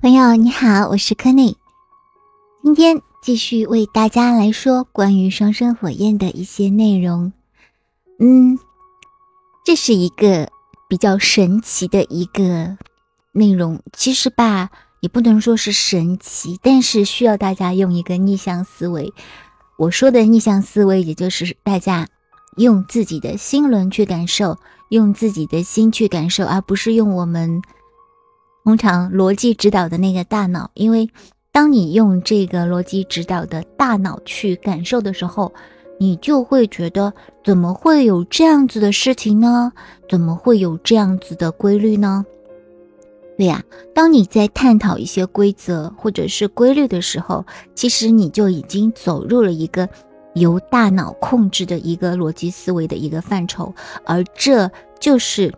朋友你好，我是柯内，今天继续为大家来说关于双生火焰的一些内容。嗯，这是一个比较神奇的一个内容，其实吧，也不能说是神奇，但是需要大家用一个逆向思维。我说的逆向思维，也就是大家用自己的心轮去感受，用自己的心去感受，而不是用我们。通常逻辑指导的那个大脑，因为当你用这个逻辑指导的大脑去感受的时候，你就会觉得怎么会有这样子的事情呢？怎么会有这样子的规律呢？对呀，当你在探讨一些规则或者是规律的时候，其实你就已经走入了一个由大脑控制的一个逻辑思维的一个范畴，而这就是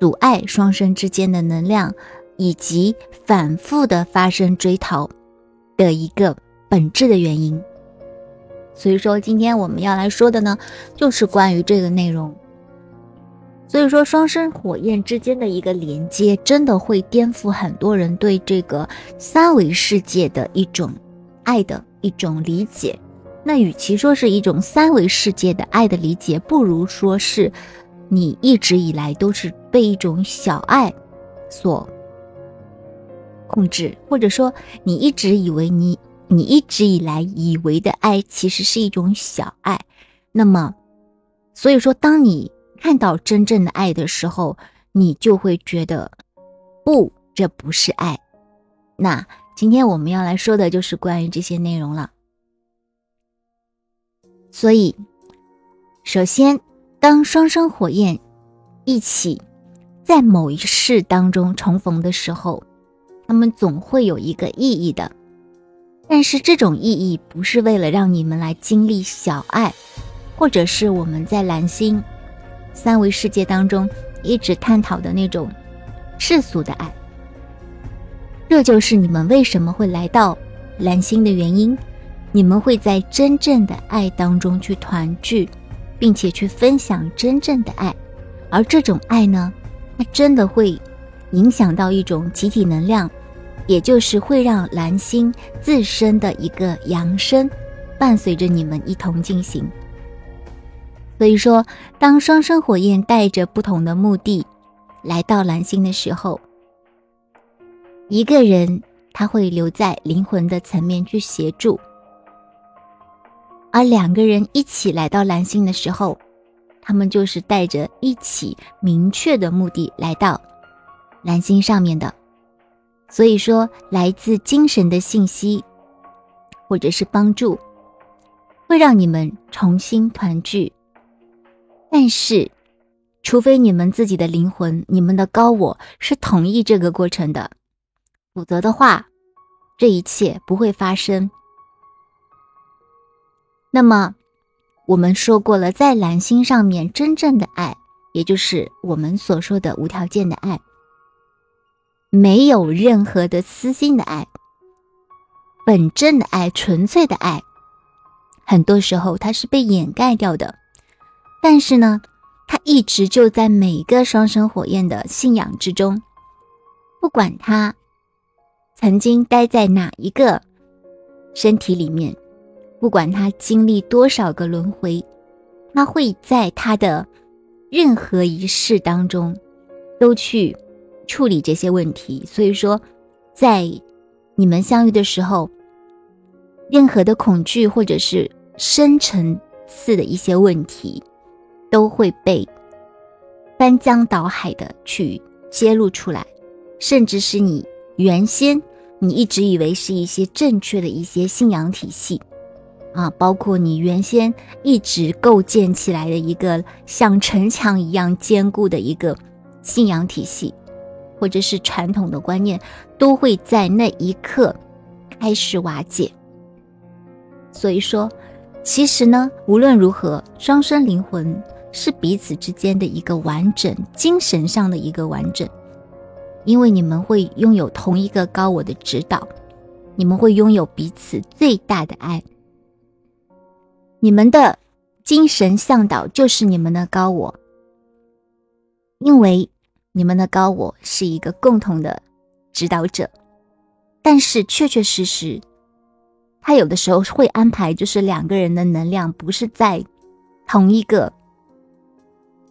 阻碍双生之间的能量。以及反复的发生追逃的一个本质的原因，所以说今天我们要来说的呢，就是关于这个内容。所以说双生火焰之间的一个连接，真的会颠覆很多人对这个三维世界的一种爱的一种理解。那与其说是一种三维世界的爱的理解，不如说是你一直以来都是被一种小爱所。控制，或者说你一直以为你你一直以来以为的爱，其实是一种小爱。那么，所以说，当你看到真正的爱的时候，你就会觉得不，这不是爱。那今天我们要来说的就是关于这些内容了。所以，首先，当双生火焰一起在某一世当中重逢的时候。他们总会有一个意义的，但是这种意义不是为了让你们来经历小爱，或者是我们在蓝星三维世界当中一直探讨的那种世俗的爱。这就是你们为什么会来到蓝星的原因。你们会在真正的爱当中去团聚，并且去分享真正的爱，而这种爱呢，它真的会。影响到一种集体能量，也就是会让蓝星自身的一个扬升，伴随着你们一同进行。所以说，当双生火焰带着不同的目的来到蓝星的时候，一个人他会留在灵魂的层面去协助，而两个人一起来到蓝星的时候，他们就是带着一起明确的目的来到。蓝星上面的，所以说来自精神的信息，或者是帮助，会让你们重新团聚。但是，除非你们自己的灵魂、你们的高我是同意这个过程的，否则的话，这一切不会发生。那么，我们说过了，在蓝星上面，真正的爱，也就是我们所说的无条件的爱。没有任何的私心的爱，本真的爱，纯粹的爱，很多时候它是被掩盖掉的。但是呢，它一直就在每个双生火焰的信仰之中，不管他曾经待在哪一个身体里面，不管他经历多少个轮回，他会在他的任何一世当中都去。处理这些问题，所以说，在你们相遇的时候，任何的恐惧或者是深层次的一些问题，都会被翻江倒海的去揭露出来，甚至是你原先你一直以为是一些正确的一些信仰体系啊，包括你原先一直构建起来的一个像城墙一样坚固的一个信仰体系。或者是传统的观念，都会在那一刻开始瓦解。所以说，其实呢，无论如何，双生灵魂是彼此之间的一个完整，精神上的一个完整，因为你们会拥有同一个高我的指导，你们会拥有彼此最大的爱，你们的精神向导就是你们的高我，因为。你们的高我是一个共同的指导者，但是确确实实，他有的时候会安排，就是两个人的能量不是在同一个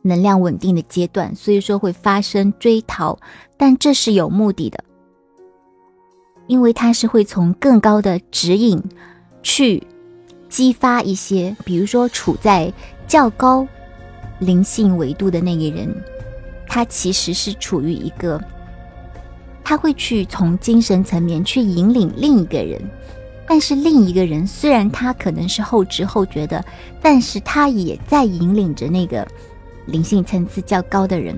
能量稳定的阶段，所以说会发生追逃，但这是有目的的，因为他是会从更高的指引去激发一些，比如说处在较高灵性维度的那个人，他其实是处于一个。他会去从精神层面去引领另一个人，但是另一个人虽然他可能是后知后觉的，但是他也在引领着那个灵性层次较高的人，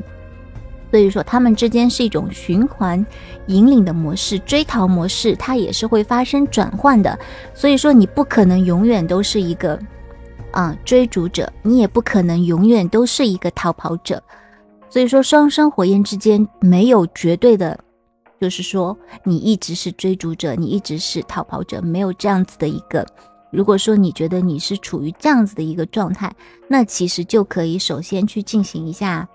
所以说他们之间是一种循环引领的模式，追逃模式，它也是会发生转换的。所以说你不可能永远都是一个啊追逐者，你也不可能永远都是一个逃跑者。所以说双生火焰之间没有绝对的。就是说，你一直是追逐者，你一直是逃跑者，没有这样子的一个。如果说你觉得你是处于这样子的一个状态，那其实就可以首先去进行一下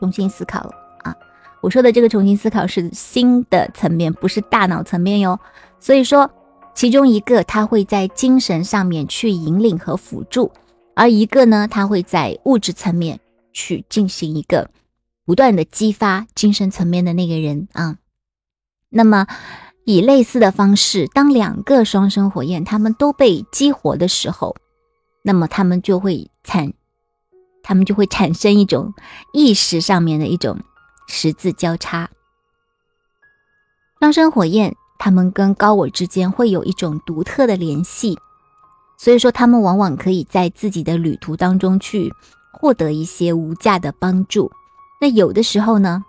重新思考了啊。我说的这个重新思考是新的层面，不是大脑层面哟。所以说，其中一个他会在精神上面去引领和辅助，而一个呢，他会在物质层面去进行一个。不断的激发精神层面的那个人啊，那么以类似的方式，当两个双生火焰他们都被激活的时候，那么他们就会产，他们就会产生一种意识上面的一种十字交叉。双生火焰他们跟高我之间会有一种独特的联系，所以说他们往往可以在自己的旅途当中去获得一些无价的帮助。那有的时候呢，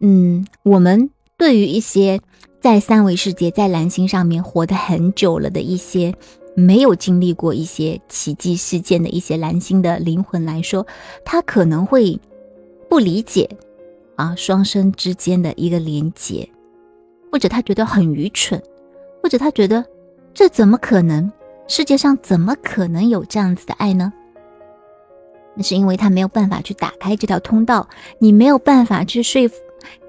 嗯，我们对于一些在三维世界、在蓝星上面活得很久了的一些没有经历过一些奇迹事件的一些蓝星的灵魂来说，他可能会不理解啊双生之间的一个连结，或者他觉得很愚蠢，或者他觉得这怎么可能？世界上怎么可能有这样子的爱呢？那是因为他没有办法去打开这条通道，你没有办法去说服，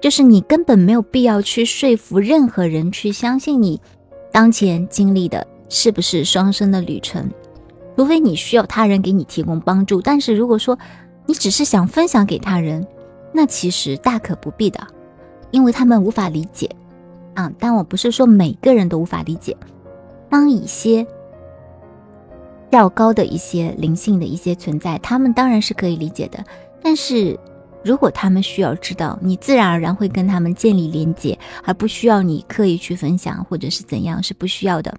就是你根本没有必要去说服任何人去相信你当前经历的是不是双生的旅程，除非你需要他人给你提供帮助。但是如果说你只是想分享给他人，那其实大可不必的，因为他们无法理解啊。但我不是说每个人都无法理解，当一些。较高的一些灵性的一些存在，他们当然是可以理解的。但是，如果他们需要知道，你自然而然会跟他们建立连接，而不需要你刻意去分享或者是怎样，是不需要的。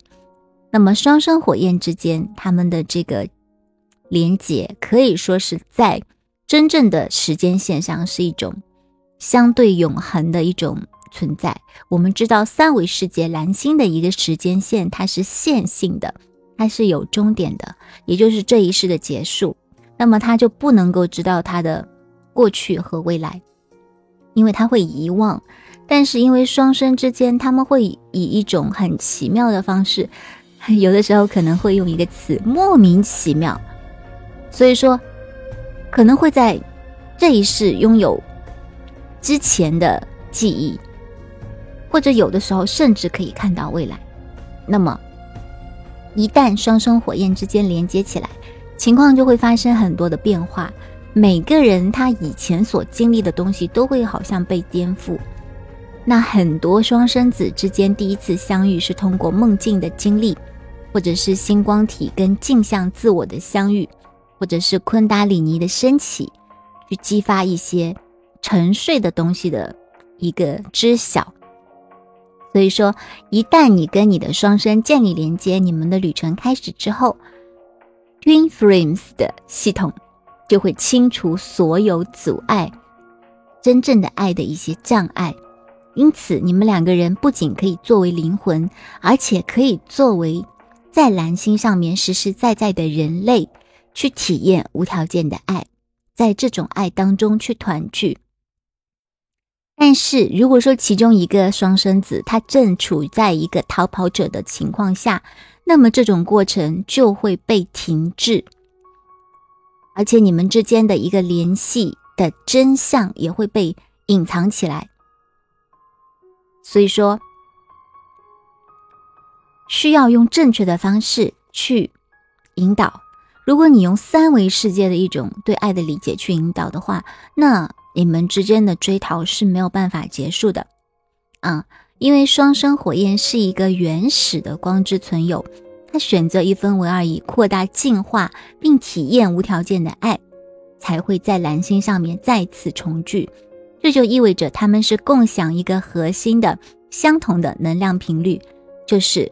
那么，双生火焰之间，他们的这个连接可以说是在真正的时间线上是一种相对永恒的一种存在。我们知道，三维世界蓝星的一个时间线，它是线性的。它是有终点的，也就是这一世的结束，那么他就不能够知道他的过去和未来，因为他会遗忘。但是因为双生之间，他们会以一种很奇妙的方式，有的时候可能会用一个词“莫名其妙”，所以说可能会在这一世拥有之前的记忆，或者有的时候甚至可以看到未来。那么。一旦双生火焰之间连接起来，情况就会发生很多的变化。每个人他以前所经历的东西都会好像被颠覆。那很多双生子之间第一次相遇是通过梦境的经历，或者是星光体跟镜像自我的相遇，或者是昆达里尼的升起，去激发一些沉睡的东西的一个知晓。所以说，一旦你跟你的双生建立连接，你们的旅程开始之后，Twin Frames 的系统就会清除所有阻碍真正的爱的一些障碍。因此，你们两个人不仅可以作为灵魂，而且可以作为在蓝星上面实实在在的人类，去体验无条件的爱，在这种爱当中去团聚。但是，如果说其中一个双生子他正处在一个逃跑者的情况下，那么这种过程就会被停滞，而且你们之间的一个联系的真相也会被隐藏起来。所以说，需要用正确的方式去引导。如果你用三维世界的一种对爱的理解去引导的话，那你们之间的追逃是没有办法结束的啊！因为双生火焰是一个原始的光之存有，他选择一分为二，以扩大、进化并体验无条件的爱，才会在蓝星上面再次重聚。这就意味着他们是共享一个核心的、相同的能量频率，就是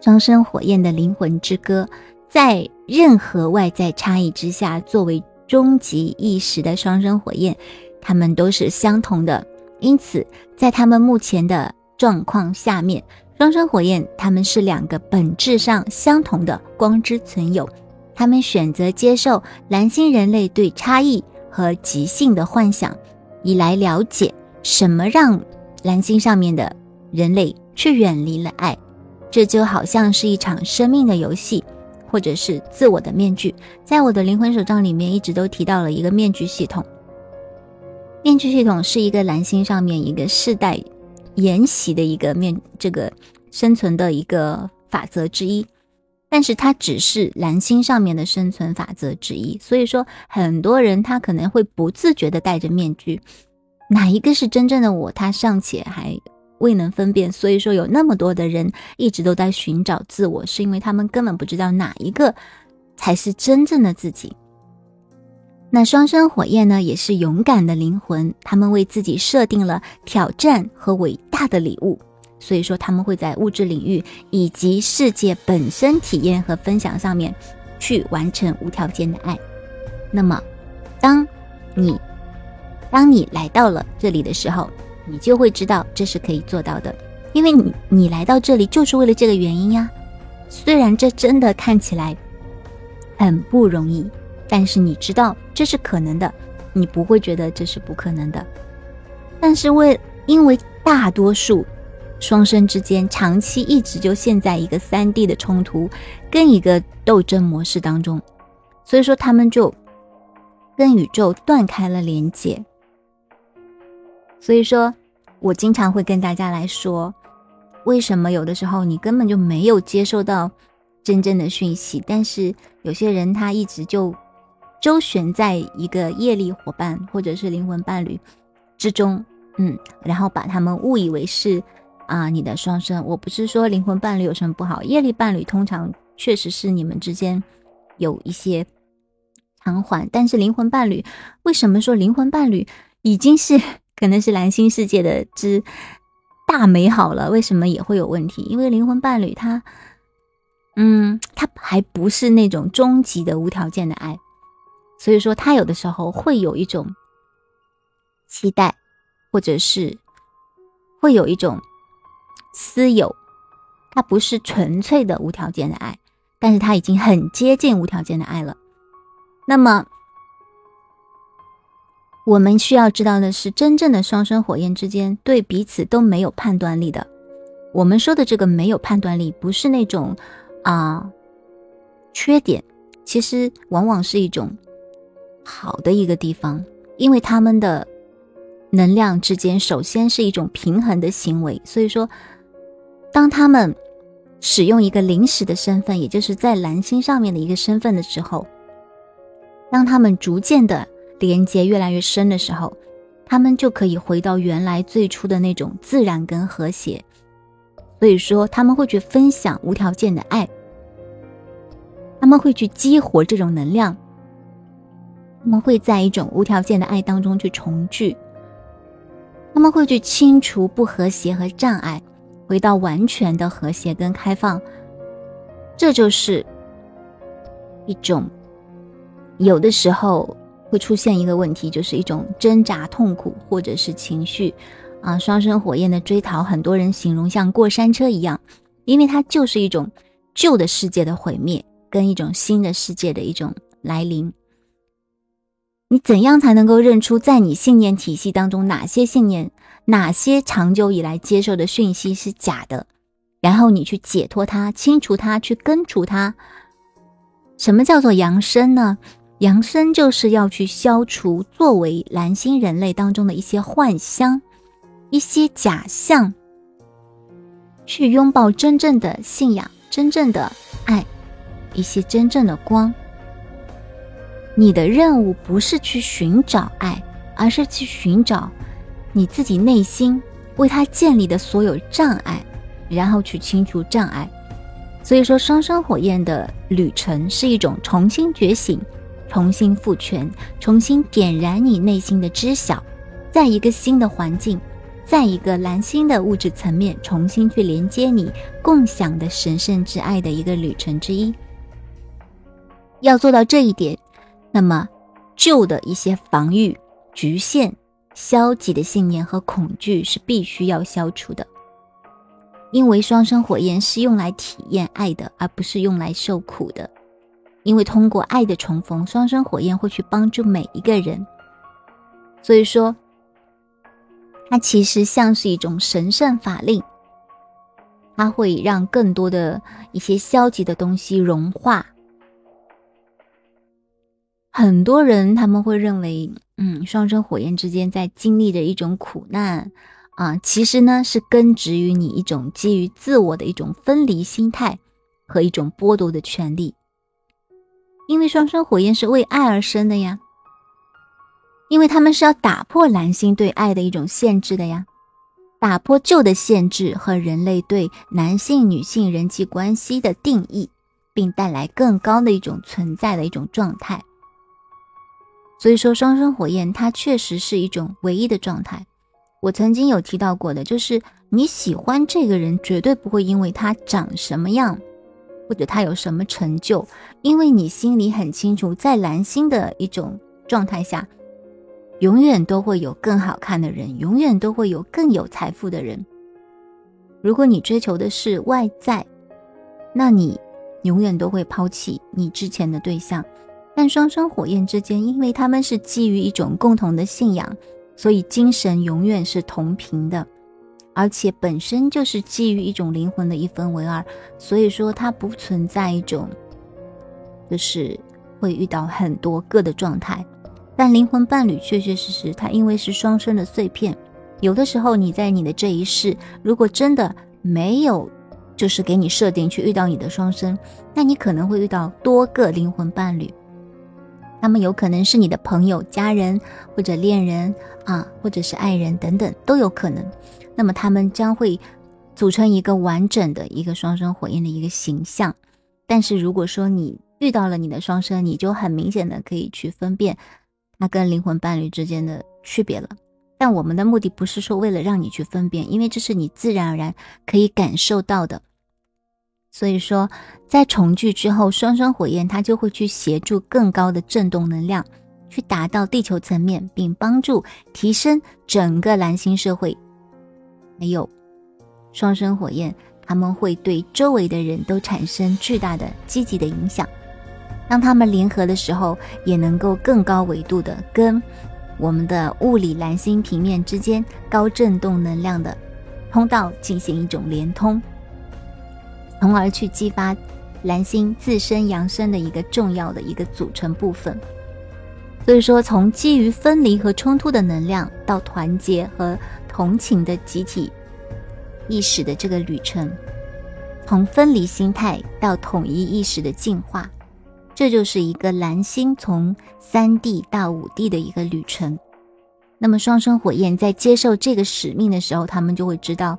双生火焰的灵魂之歌。在任何外在差异之下，作为终极意识的双生火焰，他们都是相同的。因此，在他们目前的状况下面，双生火焰他们是两个本质上相同的光之存有。他们选择接受蓝星人类对差异和即兴的幻想。以来了解什么让蓝星上面的人类却远离了爱，这就好像是一场生命的游戏，或者是自我的面具。在我的灵魂手账里面，一直都提到了一个面具系统。面具系统是一个蓝星上面一个世代沿袭的一个面这个生存的一个法则之一，但是它只是蓝星上面的生存法则之一。所以说，很多人他可能会不自觉的戴着面具。哪一个是真正的我？他尚且还未能分辨，所以说有那么多的人一直都在寻找自我，是因为他们根本不知道哪一个才是真正的自己。那双生火焰呢，也是勇敢的灵魂，他们为自己设定了挑战和伟大的礼物，所以说他们会在物质领域以及世界本身体验和分享上面去完成无条件的爱。那么，当你。当你来到了这里的时候，你就会知道这是可以做到的，因为你你来到这里就是为了这个原因呀。虽然这真的看起来很不容易，但是你知道这是可能的，你不会觉得这是不可能的。但是为因为大多数双生之间长期一直就陷在一个三 D 的冲突跟一个斗争模式当中，所以说他们就跟宇宙断开了连接。所以说，我经常会跟大家来说，为什么有的时候你根本就没有接受到真正的讯息，但是有些人他一直就周旋在一个业力伙伴或者是灵魂伴侣之中，嗯，然后把他们误以为是啊你的双生。我不是说灵魂伴侣有什么不好，业力伴侣通常确实是你们之间有一些偿还，但是灵魂伴侣为什么说灵魂伴侣已经是？可能是蓝星世界的之大美好了，为什么也会有问题？因为灵魂伴侣他，嗯，他还不是那种终极的无条件的爱，所以说他有的时候会有一种期待，或者是会有一种私有，他不是纯粹的无条件的爱，但是他已经很接近无条件的爱了。那么。我们需要知道的是，真正的双生火焰之间对彼此都没有判断力的。我们说的这个没有判断力，不是那种啊缺点，其实往往是一种好的一个地方，因为他们的能量之间首先是一种平衡的行为。所以说，当他们使用一个临时的身份，也就是在蓝星上面的一个身份的时候，当他们逐渐的。连接越来越深的时候，他们就可以回到原来最初的那种自然跟和谐。所以说，他们会去分享无条件的爱，他们会去激活这种能量，他们会在一种无条件的爱当中去重聚，他们会去清除不和谐和障碍，回到完全的和谐跟开放。这就是一种有的时候。会出现一个问题，就是一种挣扎、痛苦，或者是情绪，啊，双生火焰的追逃，很多人形容像过山车一样，因为它就是一种旧的世界的毁灭，跟一种新的世界的一种来临。你怎样才能够认出在你信念体系当中哪些信念、哪些长久以来接受的讯息是假的，然后你去解脱它、清除它、去根除它？什么叫做扬升呢？扬升就是要去消除作为蓝星人类当中的一些幻象，一些假象，去拥抱真正的信仰、真正的爱，一些真正的光。你的任务不是去寻找爱，而是去寻找你自己内心为他建立的所有障碍，然后去清除障碍。所以说，双生火焰的旅程是一种重新觉醒、重新复权、重新点燃你内心的知晓，在一个新的环境，在一个蓝星的物质层面，重新去连接你共享的神圣之爱的一个旅程之一。要做到这一点。那么，旧的一些防御、局限、消极的信念和恐惧是必须要消除的，因为双生火焰是用来体验爱的，而不是用来受苦的。因为通过爱的重逢，双生火焰会去帮助每一个人。所以说，它其实像是一种神圣法令，它会让更多的一些消极的东西融化。很多人他们会认为，嗯，双生火焰之间在经历着一种苦难啊，其实呢是根植于你一种基于自我的一种分离心态和一种剥夺的权利。因为双生火焰是为爱而生的呀，因为他们是要打破蓝星对爱的一种限制的呀，打破旧的限制和人类对男性、女性人际关系的定义，并带来更高的一种存在的一种状态。所以说，双生火焰它确实是一种唯一的状态。我曾经有提到过的，就是你喜欢这个人，绝对不会因为他长什么样，或者他有什么成就，因为你心里很清楚，在蓝星的一种状态下，永远都会有更好看的人，永远都会有更有财富的人。如果你追求的是外在，那你永远都会抛弃你之前的对象。但双生火焰之间，因为他们是基于一种共同的信仰，所以精神永远是同频的，而且本身就是基于一种灵魂的一分为二，所以说它不存在一种，就是会遇到很多个的状态。但灵魂伴侣确确实实，它因为是双生的碎片，有的时候你在你的这一世，如果真的没有，就是给你设定去遇到你的双生，那你可能会遇到多个灵魂伴侣。他们有可能是你的朋友、家人或者恋人啊，或者是爱人等等都有可能。那么他们将会组成一个完整的一个双生火焰的一个形象。但是如果说你遇到了你的双生，你就很明显的可以去分辨他跟灵魂伴侣之间的区别了。但我们的目的不是说为了让你去分辨，因为这是你自然而然可以感受到的。所以说，在重聚之后，双生火焰它就会去协助更高的振动能量，去达到地球层面，并帮助提升整个蓝星社会。还有，双生火焰他们会对周围的人都产生巨大的积极的影响。当他们联合的时候，也能够更高维度的跟我们的物理蓝星平面之间高振动能量的通道进行一种连通。从而去激发蓝星自身扬升的一个重要的一个组成部分。所以说，从基于分离和冲突的能量，到团结和同情的集体意识的这个旅程，从分离心态到统一意识的进化，这就是一个蓝星从三 D 到五 D 的一个旅程。那么，双生火焰在接受这个使命的时候，他们就会知道，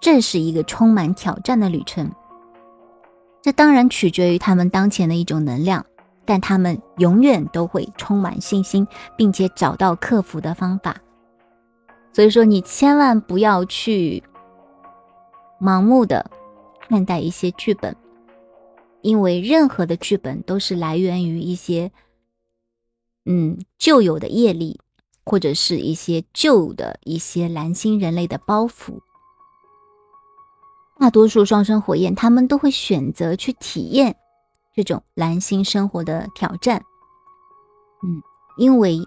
这是一个充满挑战的旅程。这当然取决于他们当前的一种能量，但他们永远都会充满信心，并且找到克服的方法。所以说，你千万不要去盲目的看待一些剧本，因为任何的剧本都是来源于一些嗯旧有的业力，或者是一些旧的一些蓝星人类的包袱。大多数双生火焰，他们都会选择去体验这种蓝星生活的挑战。嗯，因为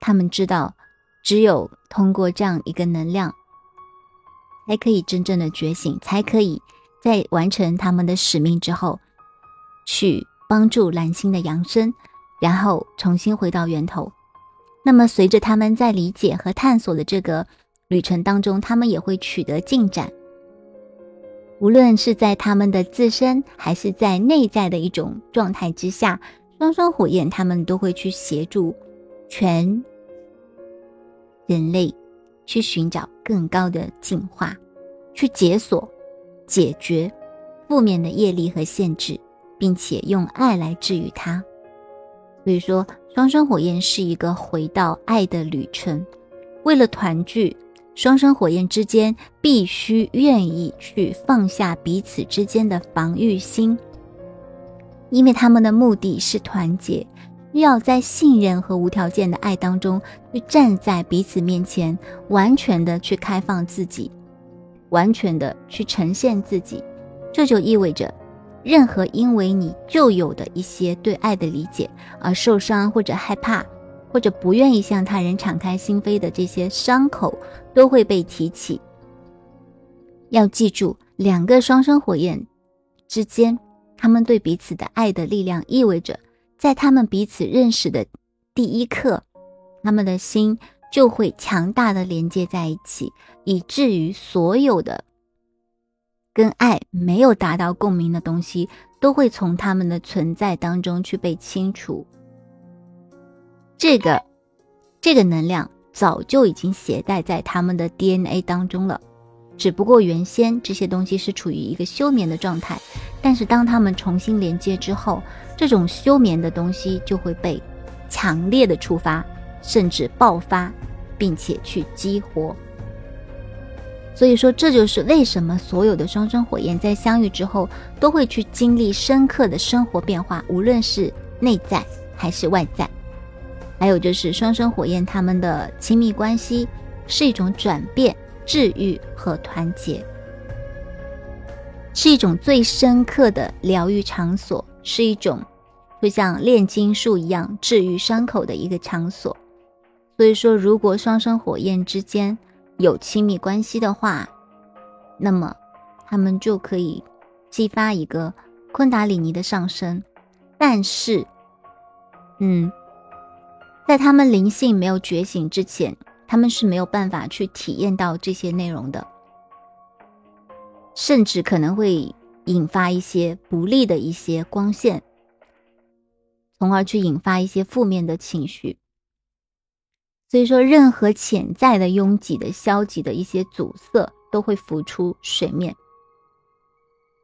他们知道，只有通过这样一个能量，才可以真正的觉醒，才可以在完成他们的使命之后，去帮助蓝星的扬升，然后重新回到源头。那么，随着他们在理解和探索的这个旅程当中，他们也会取得进展。无论是在他们的自身，还是在内在的一种状态之下，双生火焰他们都会去协助全人类去寻找更高的进化，去解锁、解决负面的业力和限制，并且用爱来治愈它。所以说，双生火焰是一个回到爱的旅程。为了团聚。双生火焰之间必须愿意去放下彼此之间的防御心，因为他们的目的是团结，需要在信任和无条件的爱当中去站在彼此面前，完全的去开放自己，完全的去呈现自己。这就意味着，任何因为你就有的一些对爱的理解而受伤或者害怕。或者不愿意向他人敞开心扉的这些伤口都会被提起。要记住，两个双生火焰之间，他们对彼此的爱的力量，意味着在他们彼此认识的第一刻，他们的心就会强大的连接在一起，以至于所有的跟爱没有达到共鸣的东西，都会从他们的存在当中去被清除。这个，这个能量早就已经携带在他们的 DNA 当中了，只不过原先这些东西是处于一个休眠的状态，但是当他们重新连接之后，这种休眠的东西就会被强烈的触发，甚至爆发，并且去激活。所以说，这就是为什么所有的双生火焰在相遇之后都会去经历深刻的生活变化，无论是内在还是外在。还有就是双生火焰，他们的亲密关系是一种转变、治愈和团结，是一种最深刻的疗愈场所，是一种就像炼金术一样治愈伤口的一个场所。所以说，如果双生火焰之间有亲密关系的话，那么他们就可以激发一个昆达里尼的上升。但是，嗯。在他们灵性没有觉醒之前，他们是没有办法去体验到这些内容的，甚至可能会引发一些不利的一些光线，从而去引发一些负面的情绪。所以说，任何潜在的拥挤的、消极的一些阻塞都会浮出水面。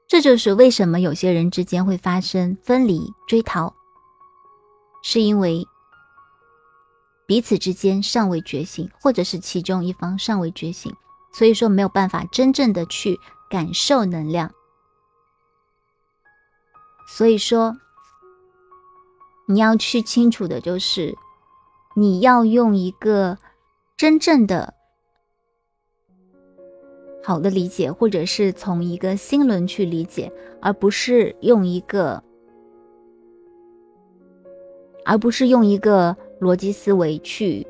这就是为什么有些人之间会发生分离、追逃，是因为。彼此之间尚未觉醒，或者是其中一方尚未觉醒，所以说没有办法真正的去感受能量。所以说，你要去清楚的就是，你要用一个真正的好的理解，或者是从一个心轮去理解，而不是用一个，而不是用一个。逻辑思维去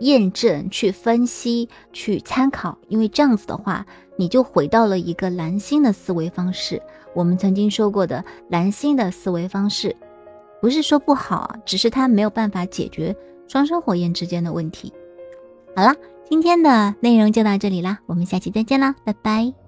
验证、去分析、去参考，因为这样子的话，你就回到了一个蓝星的思维方式。我们曾经说过的蓝星的思维方式，不是说不好，只是它没有办法解决双生火焰之间的问题。好了，今天的内容就到这里啦，我们下期再见啦，拜拜。